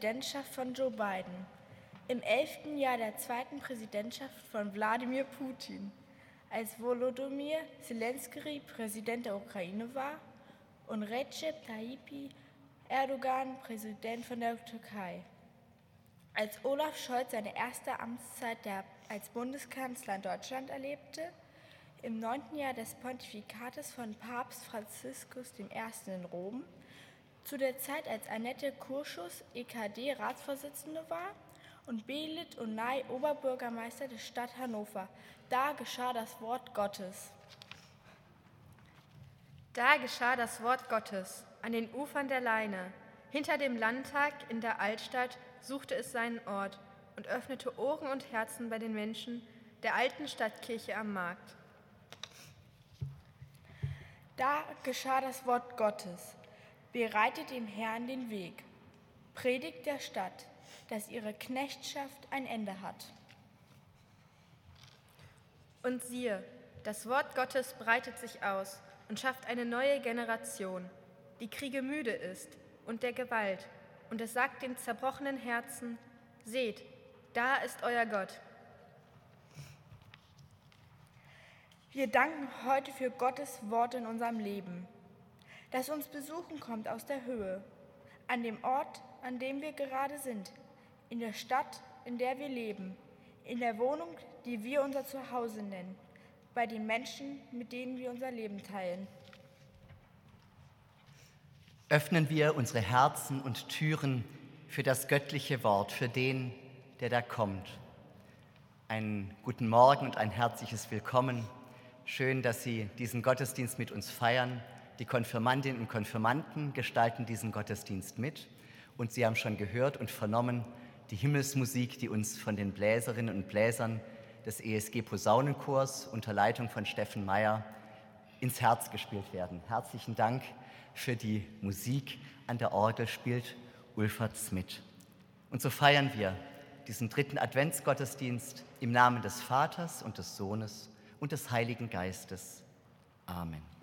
Präsidentschaft von Joe Biden. Im elften Jahr der zweiten Präsidentschaft von Wladimir Putin. Als Volodymyr Zelensky Präsident der Ukraine war und Recep Tayyip Erdogan Präsident von der Türkei. Als Olaf Scholz seine erste Amtszeit als Bundeskanzler in Deutschland erlebte, im neunten Jahr des Pontifikates von Papst Franziskus I. in Rom, zu der Zeit, als Annette Kurschus EKD-Ratsvorsitzende war und Belit Unai Oberbürgermeister der Stadt Hannover. Da geschah das Wort Gottes. Da geschah das Wort Gottes an den Ufern der Leine. Hinter dem Landtag in der Altstadt suchte es seinen Ort und öffnete Ohren und Herzen bei den Menschen der alten Stadtkirche am Markt. Da geschah das Wort Gottes. Bereitet dem Herrn den Weg. Predigt der Stadt, dass ihre Knechtschaft ein Ende hat. Und siehe, das Wort Gottes breitet sich aus und schafft eine neue Generation, die Kriege müde ist und der Gewalt und es sagt den zerbrochenen Herzen, seht, da ist euer Gott. Wir danken heute für Gottes Wort in unserem Leben, das uns besuchen kommt aus der Höhe, an dem Ort, an dem wir gerade sind, in der Stadt, in der wir leben, in der Wohnung, die wir unser Zuhause nennen, bei den Menschen, mit denen wir unser Leben teilen öffnen wir unsere Herzen und Türen für das göttliche Wort, für den, der da kommt. Einen guten Morgen und ein herzliches Willkommen. Schön, dass Sie diesen Gottesdienst mit uns feiern. Die Konfirmandinnen und Konfirmanden gestalten diesen Gottesdienst mit. Und Sie haben schon gehört und vernommen die Himmelsmusik, die uns von den Bläserinnen und Bläsern des ESG Posaunenchors unter Leitung von Steffen Meyer ins Herz gespielt werden. Herzlichen Dank für die Musik. An der Orgel spielt Ulfert Smith. Und so feiern wir diesen dritten Adventsgottesdienst im Namen des Vaters und des Sohnes und des Heiligen Geistes. Amen.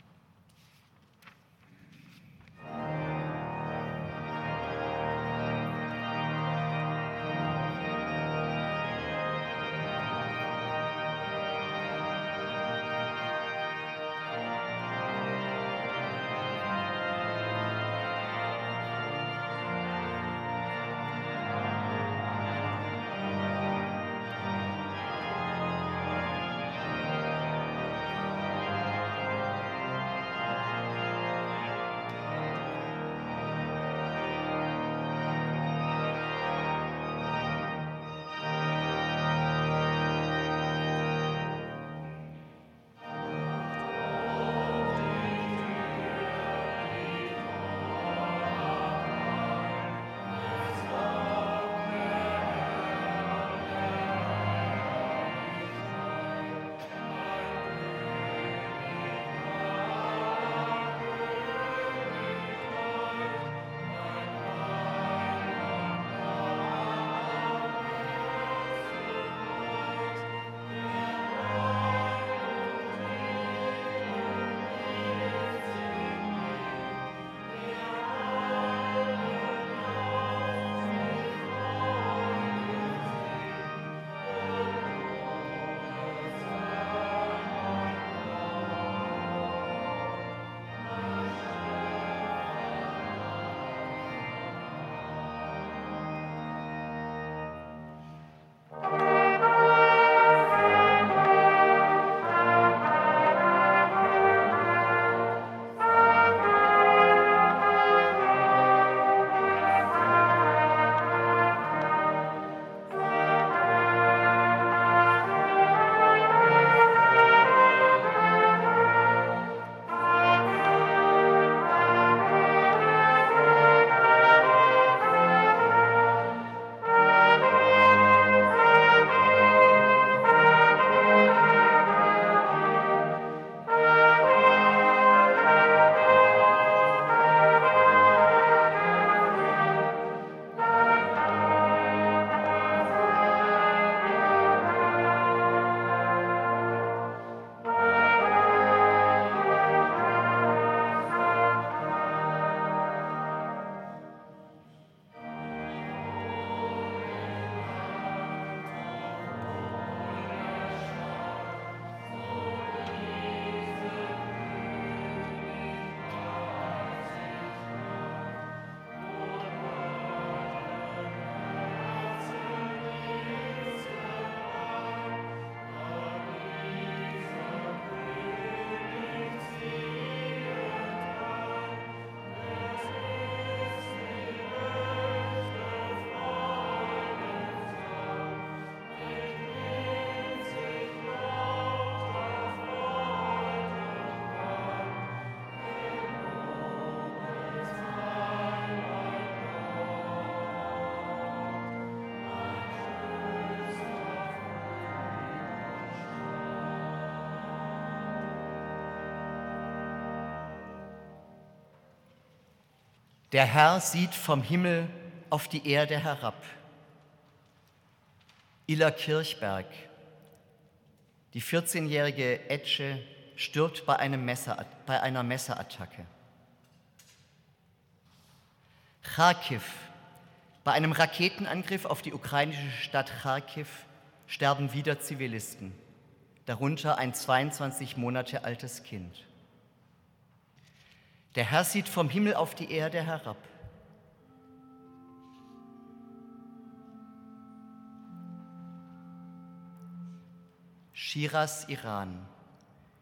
Der Herr sieht vom Himmel auf die Erde herab. Iller Kirchberg. Die 14-jährige Etsche stirbt bei, einem Messer, bei einer Messerattacke. Kharkiv. Bei einem Raketenangriff auf die ukrainische Stadt Kharkiv sterben wieder Zivilisten, darunter ein 22 Monate altes Kind. Der Herr sieht vom Himmel auf die Erde herab. Shiraz, Iran.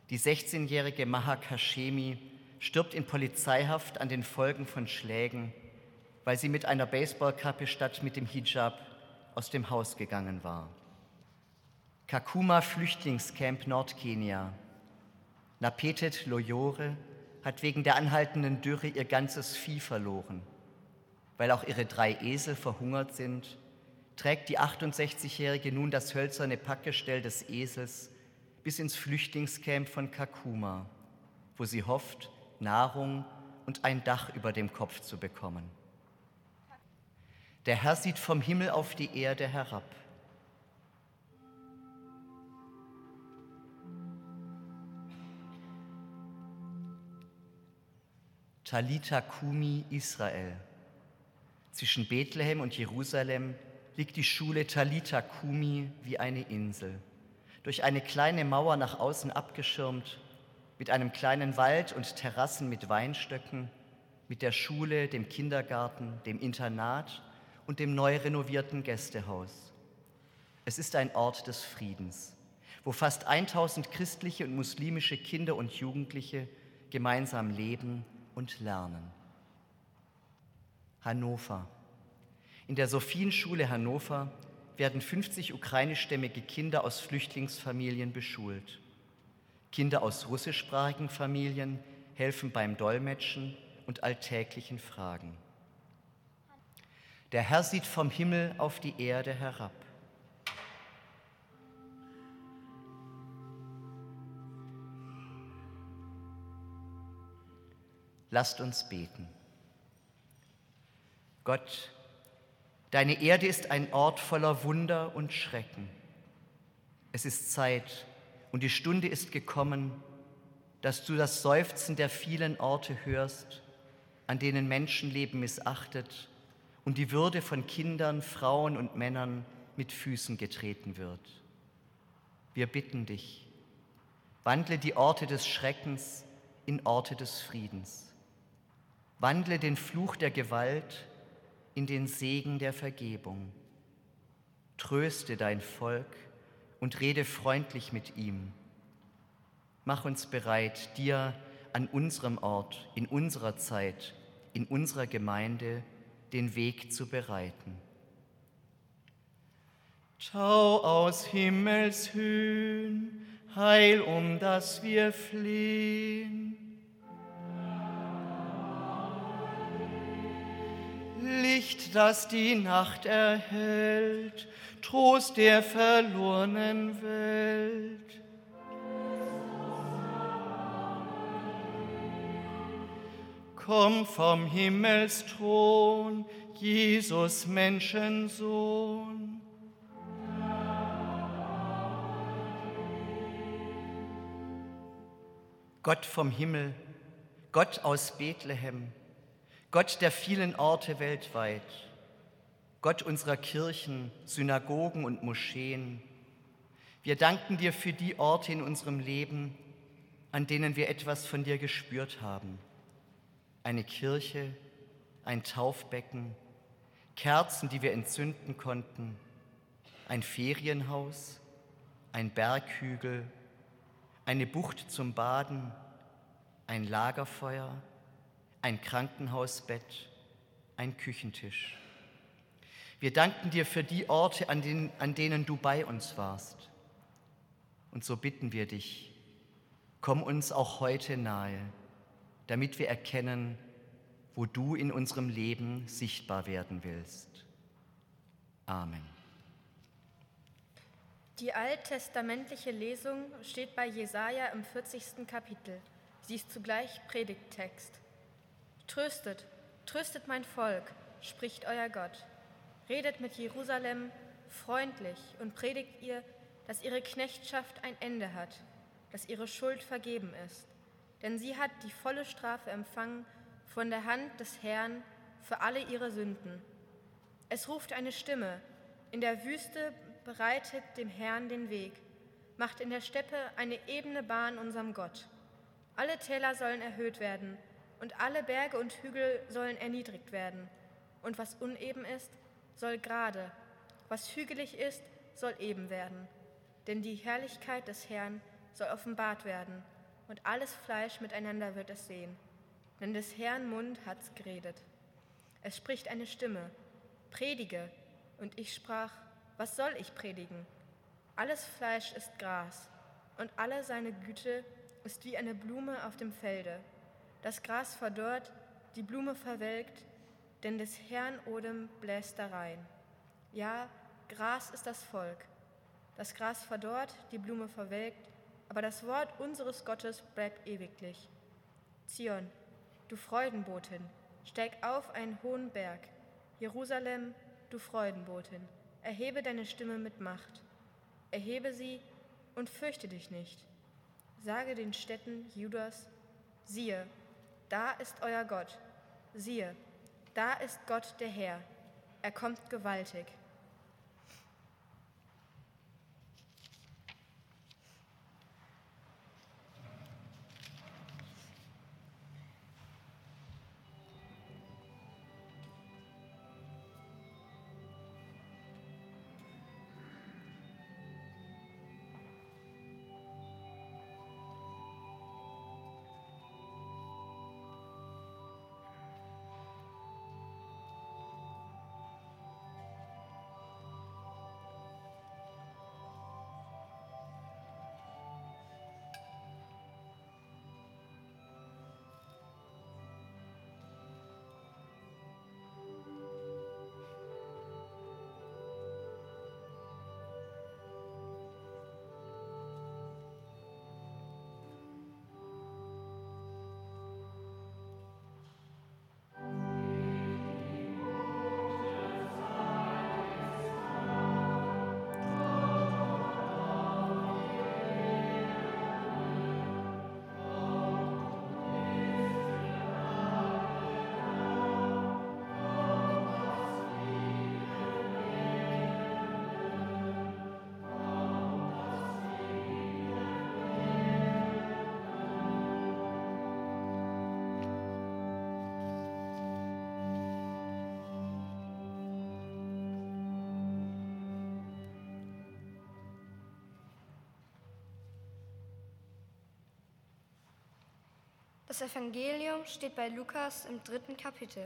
Die 16-jährige Maha Kashemi stirbt in Polizeihaft an den Folgen von Schlägen, weil sie mit einer Baseballkappe statt mit dem Hijab aus dem Haus gegangen war. Kakuma Flüchtlingscamp Nordkenia. Napetet Loyore hat wegen der anhaltenden Dürre ihr ganzes Vieh verloren. Weil auch ihre drei Esel verhungert sind, trägt die 68-Jährige nun das hölzerne Packgestell des Esels bis ins Flüchtlingscamp von Kakuma, wo sie hofft, Nahrung und ein Dach über dem Kopf zu bekommen. Der Herr sieht vom Himmel auf die Erde herab. Talita Kumi, Israel. Zwischen Bethlehem und Jerusalem liegt die Schule Talita Kumi wie eine Insel. Durch eine kleine Mauer nach außen abgeschirmt, mit einem kleinen Wald und Terrassen mit Weinstöcken, mit der Schule, dem Kindergarten, dem Internat und dem neu renovierten Gästehaus. Es ist ein Ort des Friedens, wo fast 1000 christliche und muslimische Kinder und Jugendliche gemeinsam leben und lernen. Hannover. In der Sophienschule Hannover werden 50 ukrainischstämmige Kinder aus Flüchtlingsfamilien beschult. Kinder aus russischsprachigen Familien helfen beim Dolmetschen und alltäglichen Fragen. Der Herr sieht vom Himmel auf die Erde herab. Lasst uns beten. Gott, deine Erde ist ein Ort voller Wunder und Schrecken. Es ist Zeit und die Stunde ist gekommen, dass du das Seufzen der vielen Orte hörst, an denen Menschenleben missachtet und die Würde von Kindern, Frauen und Männern mit Füßen getreten wird. Wir bitten dich, wandle die Orte des Schreckens in Orte des Friedens. Wandle den Fluch der Gewalt in den Segen der Vergebung. Tröste dein Volk und rede freundlich mit ihm. Mach uns bereit, dir an unserem Ort, in unserer Zeit, in unserer Gemeinde den Weg zu bereiten. Schau aus Himmelshöhen, Heil, um das wir flehen. Licht, das die Nacht erhält, Trost der verlorenen Welt. Komm vom Himmelsthron, Jesus Menschensohn. Gott vom Himmel, Gott aus Bethlehem, Gott der vielen Orte weltweit, Gott unserer Kirchen, Synagogen und Moscheen. Wir danken dir für die Orte in unserem Leben, an denen wir etwas von dir gespürt haben. Eine Kirche, ein Taufbecken, Kerzen, die wir entzünden konnten, ein Ferienhaus, ein Berghügel, eine Bucht zum Baden, ein Lagerfeuer, ein Krankenhausbett, ein Küchentisch. Wir danken dir für die Orte, an denen, an denen du bei uns warst. Und so bitten wir dich, komm uns auch heute nahe, damit wir erkennen, wo du in unserem Leben sichtbar werden willst. Amen. Die alttestamentliche Lesung steht bei Jesaja im 40. Kapitel. Sie ist zugleich Predigttext. Tröstet, Tröstet mein Volk, spricht euer Gott. Redet mit Jerusalem freundlich und predigt ihr, dass ihre Knechtschaft ein Ende hat, dass ihre Schuld vergeben ist. Denn sie hat die volle Strafe empfangen von der Hand des Herrn für alle ihre Sünden. Es ruft eine Stimme, in der Wüste bereitet dem Herrn den Weg, macht in der Steppe eine ebene Bahn unserem Gott. Alle Täler sollen erhöht werden und alle Berge und Hügel sollen erniedrigt werden. Und was uneben ist, soll gerade, was hügelig ist, soll eben werden. Denn die Herrlichkeit des Herrn soll offenbart werden, und alles Fleisch miteinander wird es sehen. Denn des Herrn Mund hat's geredet. Es spricht eine Stimme, predige, und ich sprach, was soll ich predigen? Alles Fleisch ist Gras, und alle seine Güte ist wie eine Blume auf dem Felde. Das Gras verdorrt, die Blume verwelkt, denn des Herrn Odem bläst darein. Ja, Gras ist das Volk. Das Gras verdorrt, die Blume verwelkt, aber das Wort unseres Gottes bleibt ewiglich. Zion, du Freudenbotin, steig auf einen hohen Berg. Jerusalem, du Freudenbotin, erhebe deine Stimme mit Macht. Erhebe sie und fürchte dich nicht. Sage den Städten Judas, siehe, da ist euer Gott. Siehe, da ist Gott der Herr. Er kommt gewaltig. Das Evangelium steht bei Lukas im dritten Kapitel.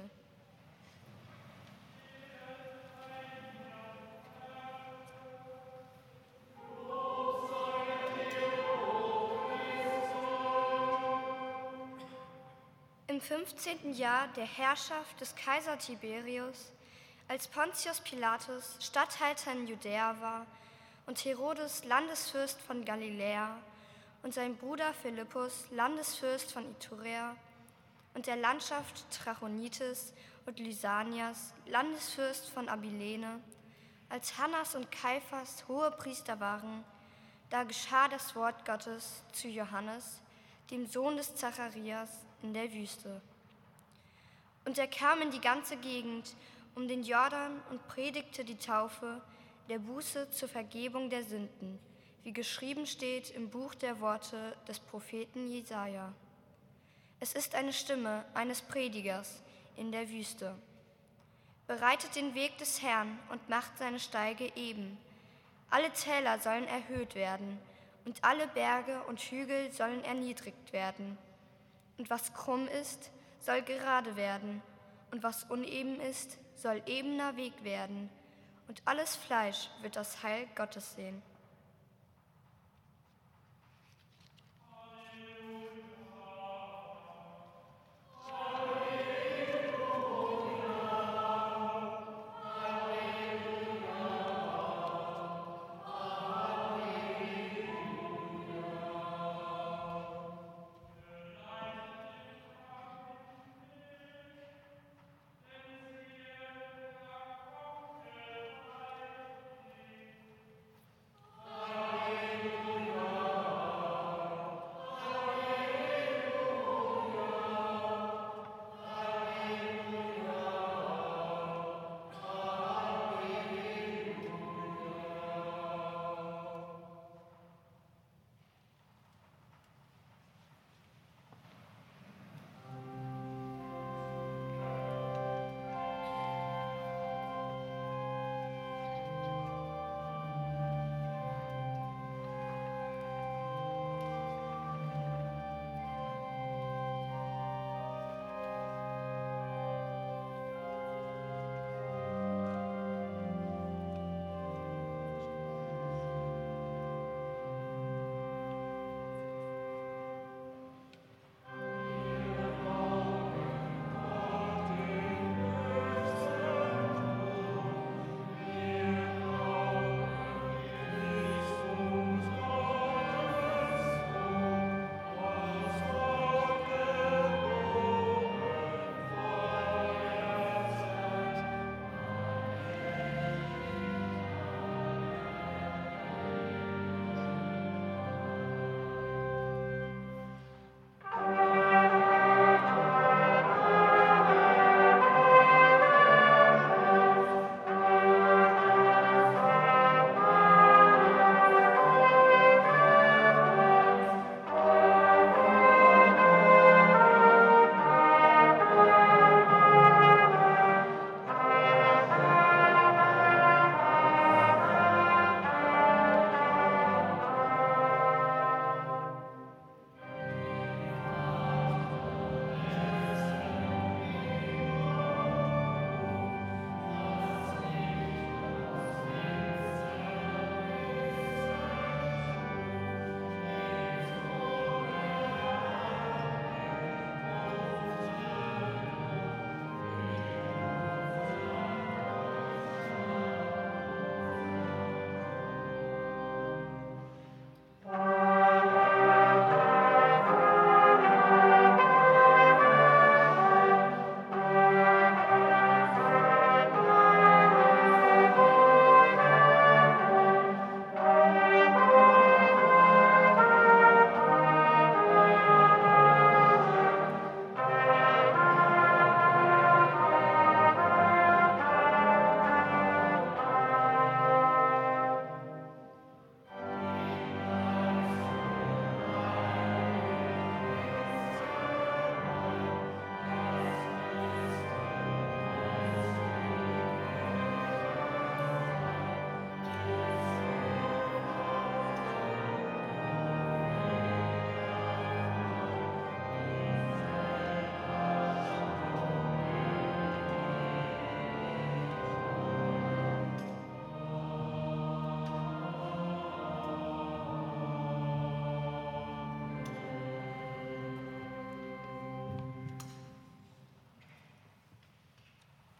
Im 15. Jahr der Herrschaft des Kaiser Tiberius, als Pontius Pilatus Statthalter in Judäa war und Herodes Landesfürst von Galiläa und sein Bruder Philippus, Landesfürst von Iturea, und der Landschaft Trachonitis und Lysanias, Landesfürst von Abilene, als Hannas und Kaiphas hohe Priester waren, da geschah das Wort Gottes zu Johannes, dem Sohn des Zacharias, in der Wüste. Und er kam in die ganze Gegend um den Jordan und predigte die Taufe der Buße zur Vergebung der Sünden wie geschrieben steht im Buch der Worte des Propheten Jesaja. Es ist eine Stimme eines Predigers in der Wüste. Bereitet den Weg des Herrn und macht seine Steige eben. Alle Täler sollen erhöht werden und alle Berge und Hügel sollen erniedrigt werden. Und was krumm ist, soll gerade werden, und was uneben ist, soll ebener Weg werden. Und alles Fleisch wird das Heil Gottes sehen.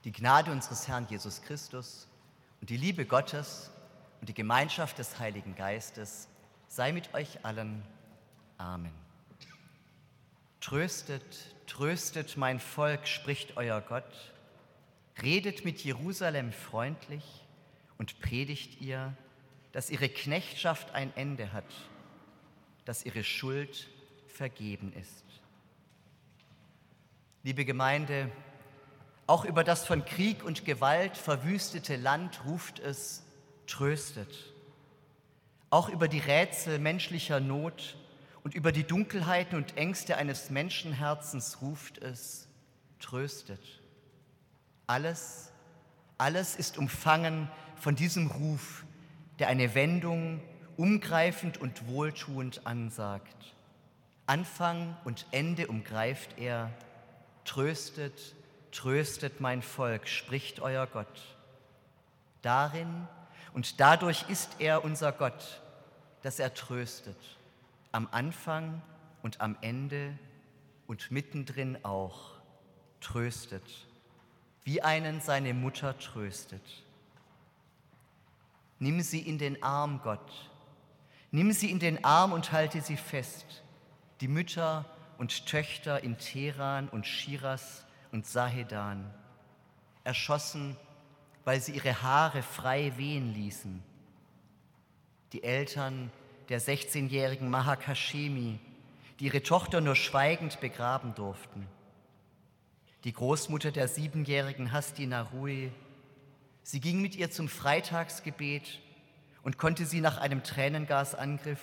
Die Gnade unseres Herrn Jesus Christus und die Liebe Gottes und die Gemeinschaft des Heiligen Geistes sei mit euch allen. Amen. Tröstet, tröstet mein Volk, spricht euer Gott. Redet mit Jerusalem freundlich und predigt ihr, dass ihre Knechtschaft ein Ende hat, dass ihre Schuld vergeben ist. Liebe Gemeinde, auch über das von Krieg und Gewalt verwüstete Land ruft es, tröstet. Auch über die Rätsel menschlicher Not und über die Dunkelheiten und Ängste eines Menschenherzens ruft es, tröstet. Alles, alles ist umfangen von diesem Ruf, der eine Wendung umgreifend und wohltuend ansagt. Anfang und Ende umgreift er, tröstet, tröstet mein Volk, spricht euer Gott. Darin und dadurch ist er unser Gott, dass er tröstet, am Anfang und am Ende und mittendrin auch tröstet, wie einen seine Mutter tröstet. Nimm sie in den Arm, Gott. Nimm sie in den Arm und halte sie fest. Die Mütter und Töchter in Teheran und Shiraz und Sahedan, erschossen, weil sie ihre Haare frei wehen ließen. Die Eltern der 16-jährigen Mahak Hashemi, die ihre Tochter nur schweigend begraben durften. Die Großmutter der siebenjährigen Hasti Narui, sie ging mit ihr zum Freitagsgebet und konnte sie nach einem Tränengasangriff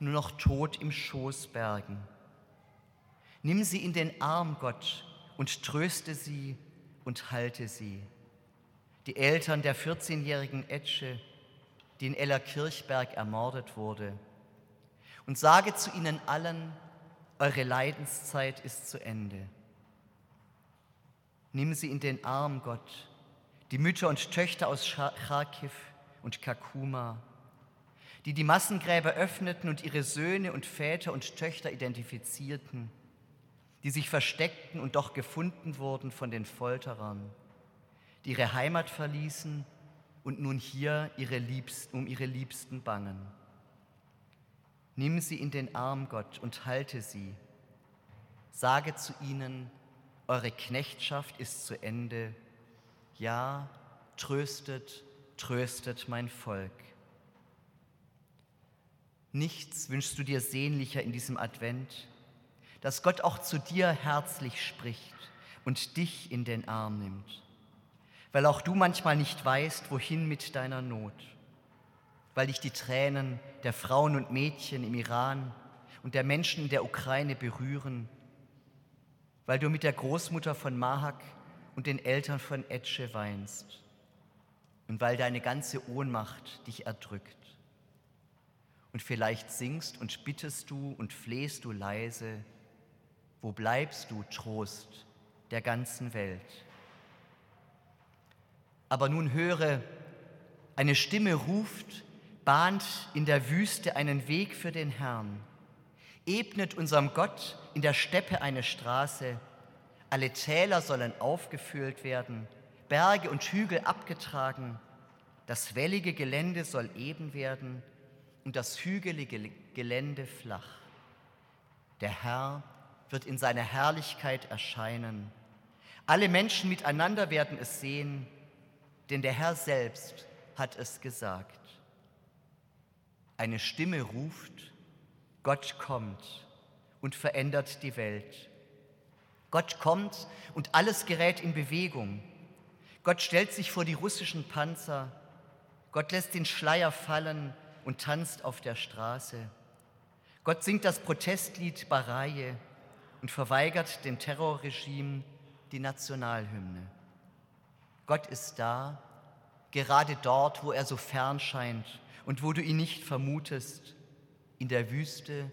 nur noch tot im Schoß bergen. Nimm sie in den Arm, Gott, und tröste sie und halte sie. Die Eltern der 14-jährigen Etsche, die in Ellerkirchberg ermordet wurde. Und sage zu ihnen allen, eure Leidenszeit ist zu Ende. Nimm sie in den Arm, Gott, die Mütter und Töchter aus Kharkiv und Kakuma, die die Massengräber öffneten und ihre Söhne und Väter und Töchter identifizierten die sich versteckten und doch gefunden wurden von den Folterern, die ihre Heimat verließen und nun hier ihre Liebsten, um ihre Liebsten bangen. Nimm sie in den Arm, Gott, und halte sie. Sage zu ihnen, eure Knechtschaft ist zu Ende. Ja, tröstet, tröstet mein Volk. Nichts wünschst du dir sehnlicher in diesem Advent, dass Gott auch zu dir herzlich spricht und dich in den Arm nimmt, weil auch du manchmal nicht weißt, wohin mit deiner Not, weil dich die Tränen der Frauen und Mädchen im Iran und der Menschen in der Ukraine berühren, weil du mit der Großmutter von Mahak und den Eltern von Etsche weinst. Und weil deine ganze Ohnmacht dich erdrückt. Und vielleicht singst und bittest du und flehst du leise, wo bleibst du, Trost der ganzen Welt? Aber nun höre, eine Stimme ruft, bahnt in der Wüste einen Weg für den Herrn, ebnet unserem Gott in der Steppe eine Straße, alle Täler sollen aufgefüllt werden, Berge und Hügel abgetragen, das wellige Gelände soll eben werden und das hügelige Gelände flach. Der Herr wird in seiner Herrlichkeit erscheinen. Alle Menschen miteinander werden es sehen, denn der Herr selbst hat es gesagt. Eine Stimme ruft, Gott kommt und verändert die Welt. Gott kommt und alles gerät in Bewegung. Gott stellt sich vor die russischen Panzer. Gott lässt den Schleier fallen und tanzt auf der Straße. Gott singt das Protestlied Baraje und verweigert dem Terrorregime die Nationalhymne. Gott ist da, gerade dort, wo er so fern scheint und wo du ihn nicht vermutest, in der Wüste,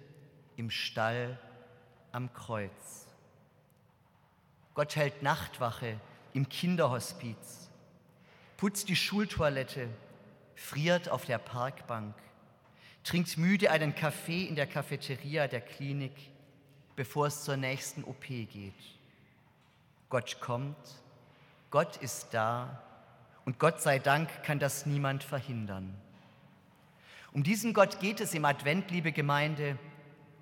im Stall, am Kreuz. Gott hält Nachtwache im Kinderhospiz, putzt die Schultoilette, friert auf der Parkbank, trinkt müde einen Kaffee in der Cafeteria der Klinik, bevor es zur nächsten OP geht. Gott kommt, Gott ist da und Gott sei Dank kann das niemand verhindern. Um diesen Gott geht es im Advent, liebe Gemeinde,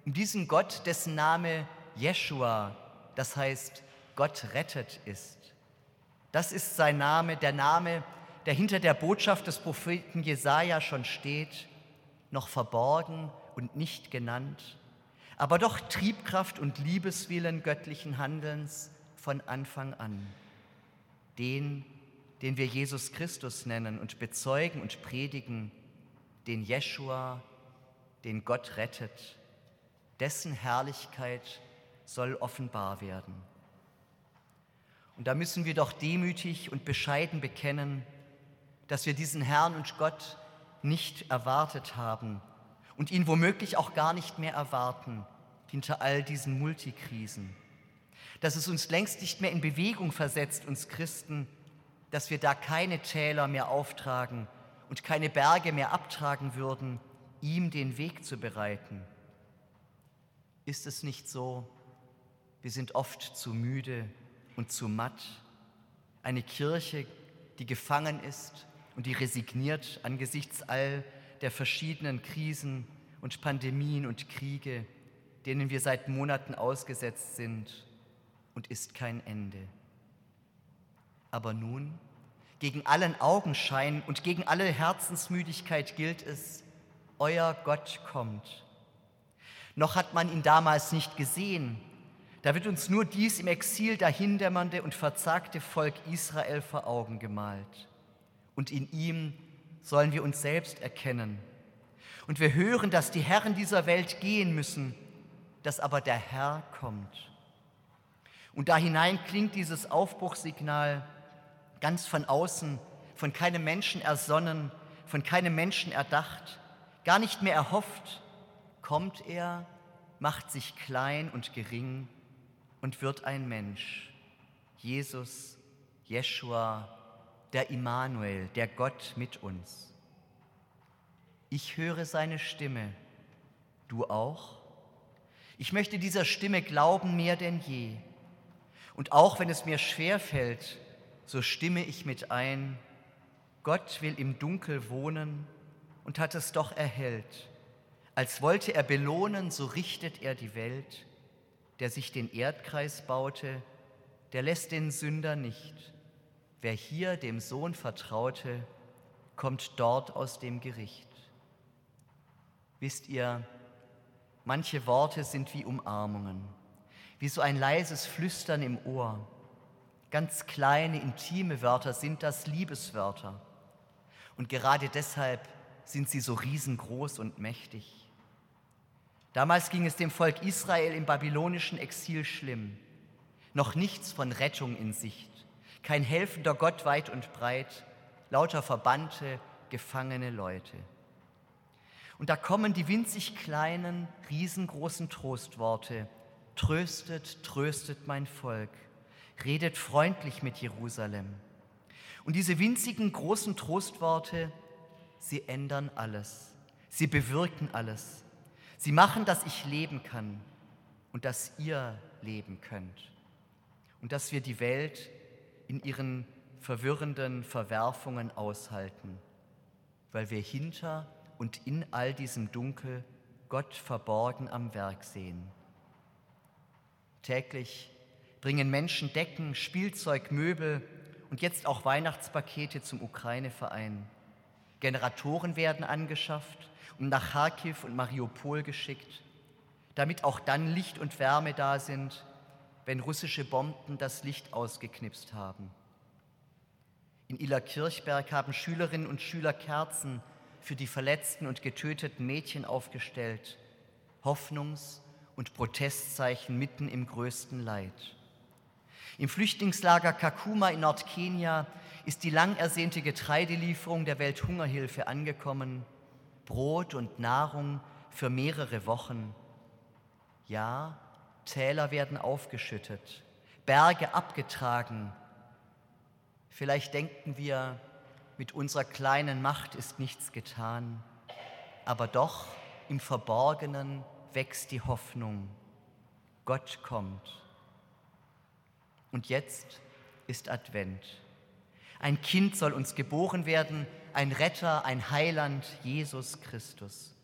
um diesen Gott, dessen Name Jeshua, das heißt Gott rettet ist. Das ist sein Name, der Name, der hinter der Botschaft des Propheten Jesaja schon steht, noch verborgen und nicht genannt, aber doch Triebkraft und Liebeswillen göttlichen Handelns von Anfang an. Den, den wir Jesus Christus nennen und bezeugen und predigen, den Jeschua, den Gott rettet, dessen Herrlichkeit soll offenbar werden. Und da müssen wir doch demütig und bescheiden bekennen, dass wir diesen Herrn und Gott nicht erwartet haben und ihn womöglich auch gar nicht mehr erwarten hinter all diesen Multikrisen. Dass es uns längst nicht mehr in Bewegung versetzt, uns Christen, dass wir da keine Täler mehr auftragen und keine Berge mehr abtragen würden, ihm den Weg zu bereiten. Ist es nicht so? Wir sind oft zu müde und zu matt. Eine Kirche, die gefangen ist und die resigniert angesichts all der verschiedenen Krisen und Pandemien und Kriege, denen wir seit Monaten ausgesetzt sind, und ist kein Ende. Aber nun gegen allen Augenschein und gegen alle Herzensmüdigkeit gilt es, euer Gott kommt. Noch hat man ihn damals nicht gesehen, da wird uns nur dies im Exil dahindämmernde und verzagte Volk Israel vor Augen gemalt. Und in ihm sollen wir uns selbst erkennen. Und wir hören, dass die Herren dieser Welt gehen müssen, dass aber der Herr kommt. Und da hinein klingt dieses Aufbruchssignal, ganz von außen, von keinem Menschen ersonnen, von keinem Menschen erdacht, gar nicht mehr erhofft, kommt er, macht sich klein und gering und wird ein Mensch. Jesus, Jeschua, der Immanuel, der Gott mit uns. Ich höre seine Stimme, du auch? Ich möchte dieser Stimme glauben mehr denn je. Und auch wenn es mir schwer fällt, so stimme ich mit ein, Gott will im Dunkel wohnen und hat es doch erhellt. Als wollte er belohnen, so richtet er die Welt. Der sich den Erdkreis baute, der lässt den Sünder nicht. Wer hier dem Sohn vertraute, kommt dort aus dem Gericht. Wisst ihr, manche Worte sind wie Umarmungen, wie so ein leises Flüstern im Ohr. Ganz kleine, intime Wörter sind das Liebeswörter. Und gerade deshalb sind sie so riesengroß und mächtig. Damals ging es dem Volk Israel im babylonischen Exil schlimm. Noch nichts von Rettung in Sicht. Kein helfender Gott weit und breit, lauter verbannte, gefangene Leute. Und da kommen die winzig kleinen, riesengroßen Trostworte. Tröstet, tröstet mein Volk redet freundlich mit Jerusalem. Und diese winzigen großen Trostworte, sie ändern alles. Sie bewirken alles. Sie machen, dass ich leben kann und dass ihr leben könnt. Und dass wir die Welt in ihren verwirrenden Verwerfungen aushalten, weil wir hinter und in all diesem Dunkel Gott verborgen am Werk sehen. Täglich bringen Menschen Decken, Spielzeug, Möbel und jetzt auch Weihnachtspakete zum Ukraine-Verein. Generatoren werden angeschafft und nach Kharkiv und Mariupol geschickt, damit auch dann Licht und Wärme da sind, wenn russische Bomben das Licht ausgeknipst haben. In Ila Kirchberg haben Schülerinnen und Schüler Kerzen für die verletzten und getöteten Mädchen aufgestellt, Hoffnungs- und Protestzeichen mitten im größten Leid. Im Flüchtlingslager Kakuma in Nordkenia ist die lang ersehnte Getreidelieferung der Welthungerhilfe angekommen. Brot und Nahrung für mehrere Wochen. Ja, Täler werden aufgeschüttet, Berge abgetragen. Vielleicht denken wir, mit unserer kleinen Macht ist nichts getan, aber doch im Verborgenen wächst die Hoffnung. Gott kommt. Und jetzt ist Advent. Ein Kind soll uns geboren werden, ein Retter, ein Heiland, Jesus Christus.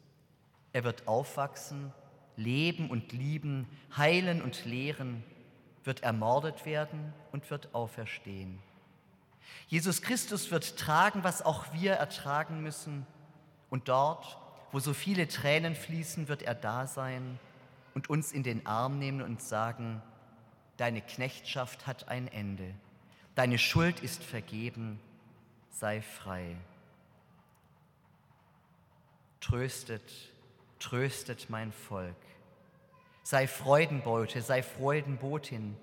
Er wird aufwachsen, leben und lieben, heilen und lehren, wird ermordet werden und wird auferstehen. Jesus Christus wird tragen, was auch wir ertragen müssen. Und dort, wo so viele Tränen fließen, wird er da sein und uns in den Arm nehmen und sagen, deine Knechtschaft hat ein Ende, deine Schuld ist vergeben, sei frei. Tröstet, tröstet mein Volk. Sei Freudenbeute, sei Freudenbotin.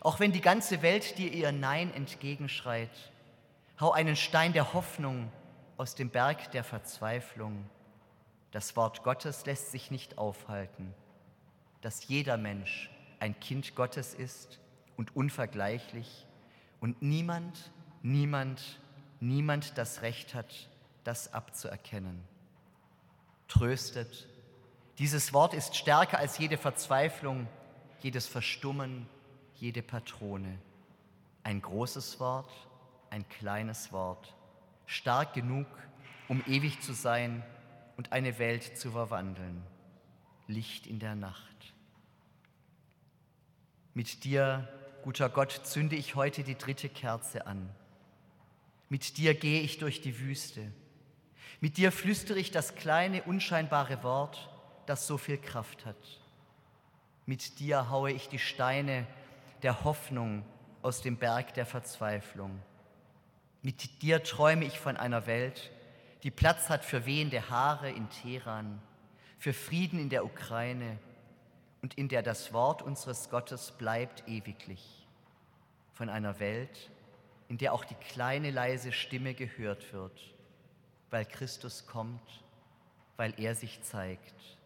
Auch wenn die ganze Welt dir ihr Nein entgegenschreit, hau einen Stein der Hoffnung aus dem Berg der Verzweiflung. Das Wort Gottes lässt sich nicht aufhalten, dass jeder Mensch ein Kind Gottes ist und unvergleichlich und niemand, niemand, niemand das Recht hat, das abzuerkennen. Tröstet, dieses Wort ist stärker als jede Verzweiflung, jedes Verstummen, jede Patrone. Ein großes Wort, ein kleines Wort, stark genug, um ewig zu sein und eine Welt zu verwandeln. Licht in der Nacht. Mit dir, guter Gott, zünde ich heute die dritte Kerze an. Mit dir gehe ich durch die Wüste. Mit dir flüstere ich das kleine, unscheinbare Wort, das so viel Kraft hat. Mit dir haue ich die Steine der Hoffnung aus dem Berg der Verzweiflung. Mit dir träume ich von einer Welt, die Platz hat für wehende Haare in Teheran, für Frieden in der Ukraine, und in der das Wort unseres Gottes bleibt ewiglich. Von einer Welt, in der auch die kleine leise Stimme gehört wird, weil Christus kommt, weil er sich zeigt.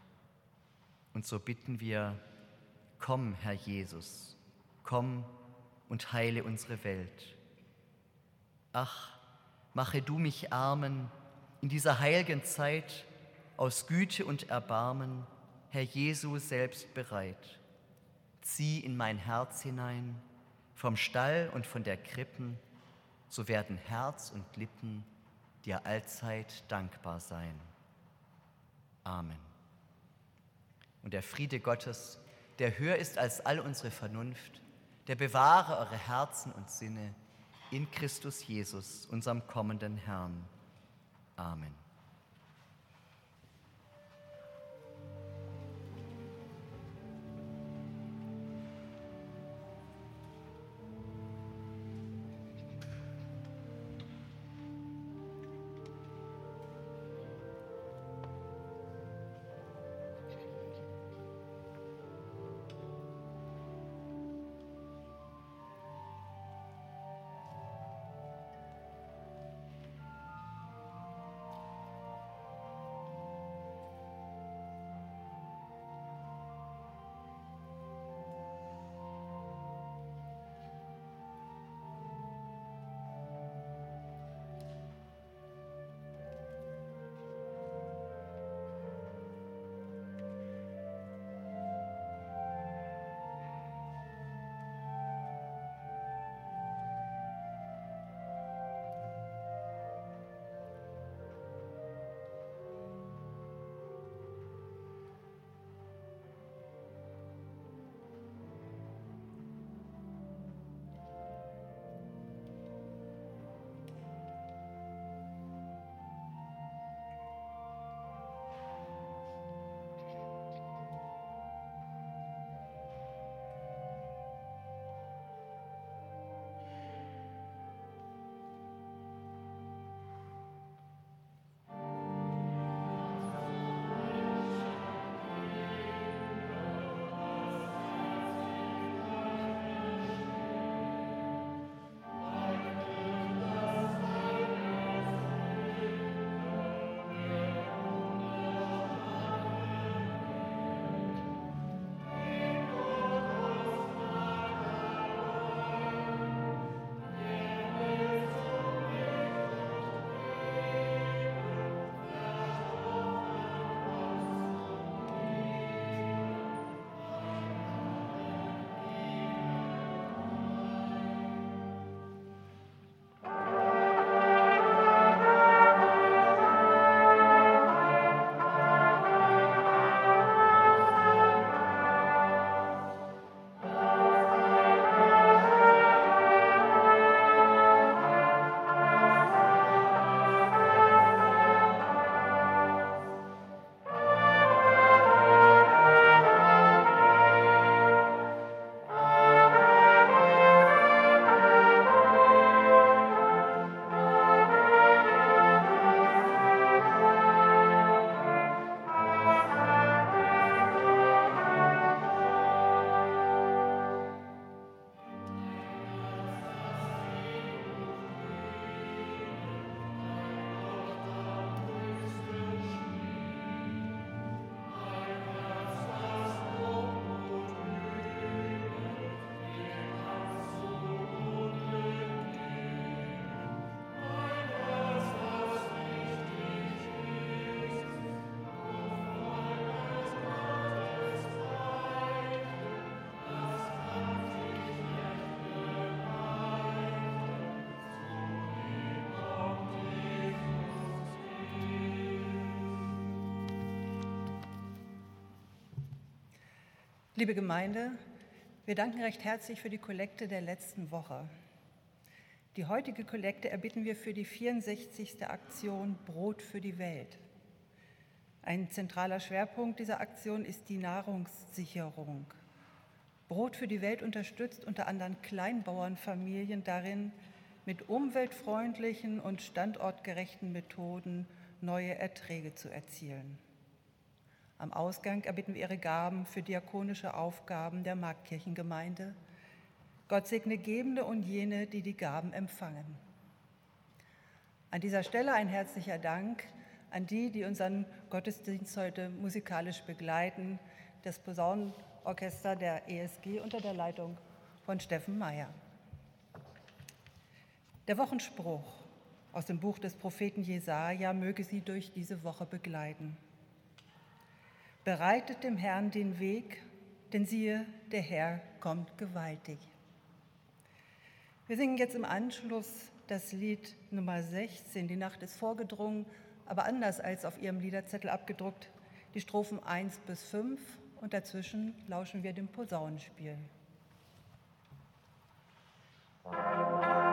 Und so bitten wir, komm, Herr Jesus, komm und heile unsere Welt. Ach, mache du mich Armen in dieser heiligen Zeit aus Güte und Erbarmen, Herr Jesu, selbst bereit. Zieh in mein Herz hinein, vom Stall und von der Krippen, so werden Herz und Lippen dir allzeit dankbar sein. Amen. Und der Friede Gottes, der höher ist als all unsere Vernunft, der bewahre eure Herzen und Sinne in Christus Jesus, unserem kommenden Herrn. Amen. Liebe Gemeinde, wir danken recht herzlich für die Kollekte der letzten Woche. Die heutige Kollekte erbitten wir für die 64. Aktion Brot für die Welt. Ein zentraler Schwerpunkt dieser Aktion ist die Nahrungssicherung. Brot für die Welt unterstützt unter anderem Kleinbauernfamilien darin, mit umweltfreundlichen und standortgerechten Methoden neue Erträge zu erzielen. Am Ausgang erbitten wir ihre Gaben für diakonische Aufgaben der Marktkirchengemeinde. Gott segne Gebende und jene, die die Gaben empfangen. An dieser Stelle ein herzlicher Dank an die, die unseren Gottesdienst heute musikalisch begleiten, das Posaunenorchester der ESG unter der Leitung von Steffen Meyer. Der Wochenspruch aus dem Buch des Propheten Jesaja möge Sie durch diese Woche begleiten. Bereitet dem Herrn den Weg, denn siehe, der Herr kommt gewaltig. Wir singen jetzt im Anschluss das Lied Nummer 16. Die Nacht ist vorgedrungen, aber anders als auf Ihrem Liederzettel abgedruckt, die Strophen 1 bis 5 und dazwischen lauschen wir dem Posaunenspiel. Musik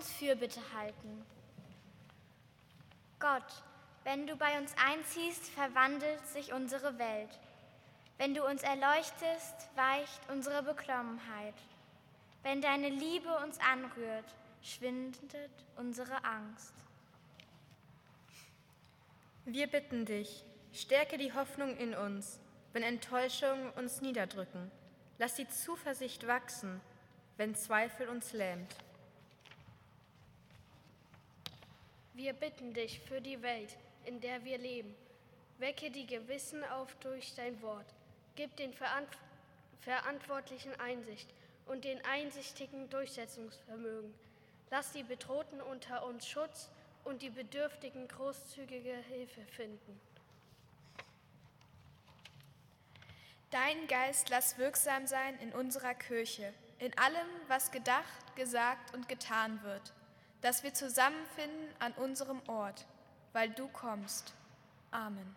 uns Fürbitte halten. Gott, wenn du bei uns einziehst, verwandelt sich unsere Welt. Wenn du uns erleuchtest, weicht unsere Beklommenheit. Wenn deine Liebe uns anrührt, schwindet unsere Angst. Wir bitten dich, stärke die Hoffnung in uns, wenn Enttäuschungen uns niederdrücken. Lass die Zuversicht wachsen, wenn Zweifel uns lähmt. Wir bitten dich für die Welt, in der wir leben. Wecke die Gewissen auf durch dein Wort. Gib den Verant Verantwortlichen Einsicht und den Einsichtigen Durchsetzungsvermögen. Lass die Bedrohten unter uns Schutz und die Bedürftigen großzügige Hilfe finden. Dein Geist lass wirksam sein in unserer Kirche, in allem, was gedacht, gesagt und getan wird, dass wir zusammenfinden an unserem Ort, weil du kommst. Amen.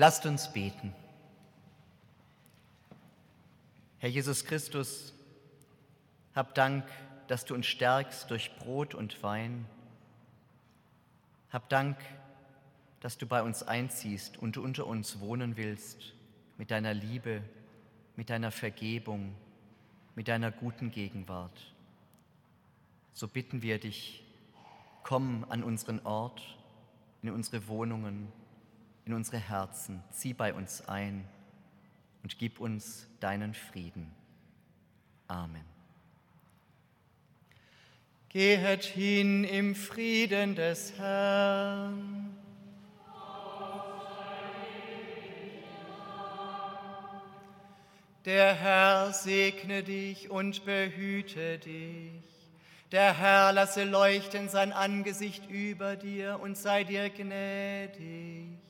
Lasst uns beten. Herr Jesus Christus, hab Dank, dass du uns stärkst durch Brot und Wein. Hab Dank, dass du bei uns einziehst und unter uns wohnen willst mit deiner Liebe, mit deiner Vergebung, mit deiner guten Gegenwart. So bitten wir dich, komm an unseren Ort, in unsere Wohnungen, in unsere Herzen, zieh bei uns ein und gib uns deinen Frieden. Amen. Gehet hin im Frieden des Herrn. Der Herr segne dich und behüte dich. Der Herr lasse leuchten sein Angesicht über dir und sei dir gnädig.